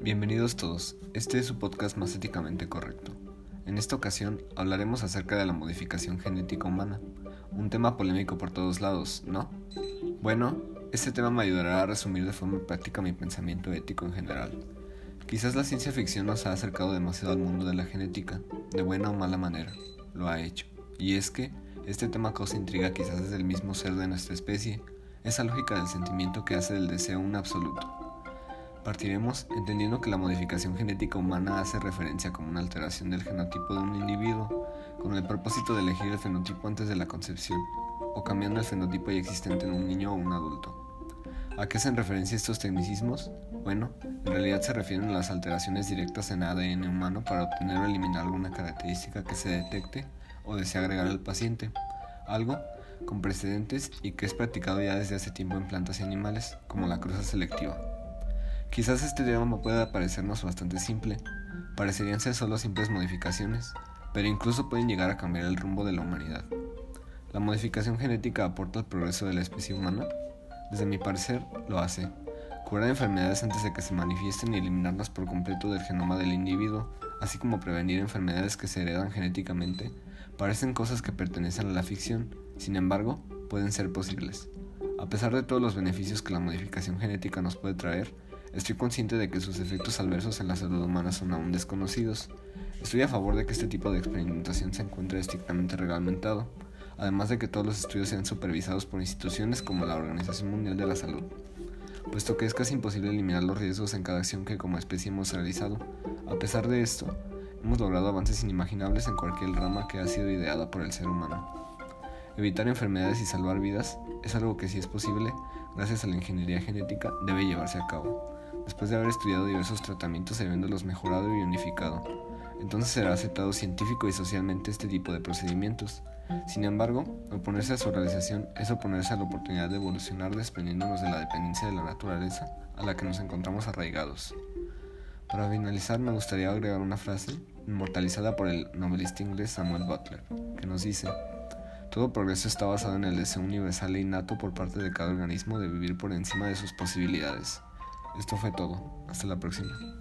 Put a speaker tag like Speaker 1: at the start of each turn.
Speaker 1: Bienvenidos todos, este es su podcast más éticamente correcto. En esta ocasión hablaremos acerca de la modificación genética humana, un tema polémico por todos lados, ¿no? Bueno, este tema me ayudará a resumir de forma práctica mi pensamiento ético en general. Quizás la ciencia ficción nos ha acercado demasiado al mundo de la genética, de buena o mala manera, lo ha hecho. Y es que este tema causa intriga quizás desde el mismo ser de nuestra especie, esa lógica del sentimiento que hace del deseo un absoluto. Partiremos entendiendo que la modificación genética humana hace referencia como una alteración del genotipo de un individuo con el propósito de elegir el fenotipo antes de la concepción o cambiando el fenotipo ya existente en un niño o un adulto. ¿A qué hacen referencia estos tecnicismos? Bueno, en realidad se refieren a las alteraciones directas en ADN humano para obtener o eliminar alguna característica que se detecte o desea agregar al paciente, algo con precedentes y que es practicado ya desde hace tiempo en plantas y animales, como la cruza selectiva. Quizás este tema pueda parecernos bastante simple, parecerían ser solo simples modificaciones, pero incluso pueden llegar a cambiar el rumbo de la humanidad. ¿La modificación genética aporta al progreso de la especie humana? Desde mi parecer, lo hace. Curar enfermedades antes de que se manifiesten y eliminarlas por completo del genoma del individuo, así como prevenir enfermedades que se heredan genéticamente, parecen cosas que pertenecen a la ficción, sin embargo, pueden ser posibles. A pesar de todos los beneficios que la modificación genética nos puede traer, Estoy consciente de que sus efectos adversos en la salud humana son aún desconocidos. Estoy a favor de que este tipo de experimentación se encuentre estrictamente reglamentado, además de que todos los estudios sean supervisados por instituciones como la Organización Mundial de la Salud, puesto que es casi imposible eliminar los riesgos en cada acción que como especie hemos realizado. A pesar de esto, hemos logrado avances inimaginables en cualquier rama que ha sido ideada por el ser humano. Evitar enfermedades y salvar vidas es algo que si es posible, gracias a la ingeniería genética, debe llevarse a cabo después de haber estudiado diversos tratamientos habiéndolos mejorado y unificado. Entonces será aceptado científico y socialmente este tipo de procedimientos. Sin embargo, oponerse a su realización es oponerse a la oportunidad de evolucionar desprendiéndonos de la dependencia de la naturaleza a la que nos encontramos arraigados. Para finalizar, me gustaría agregar una frase inmortalizada por el novelista inglés Samuel Butler, que nos dice, todo progreso está basado en el deseo universal e innato por parte de cada organismo de vivir por encima de sus posibilidades. Esto fue todo. Hasta la próxima.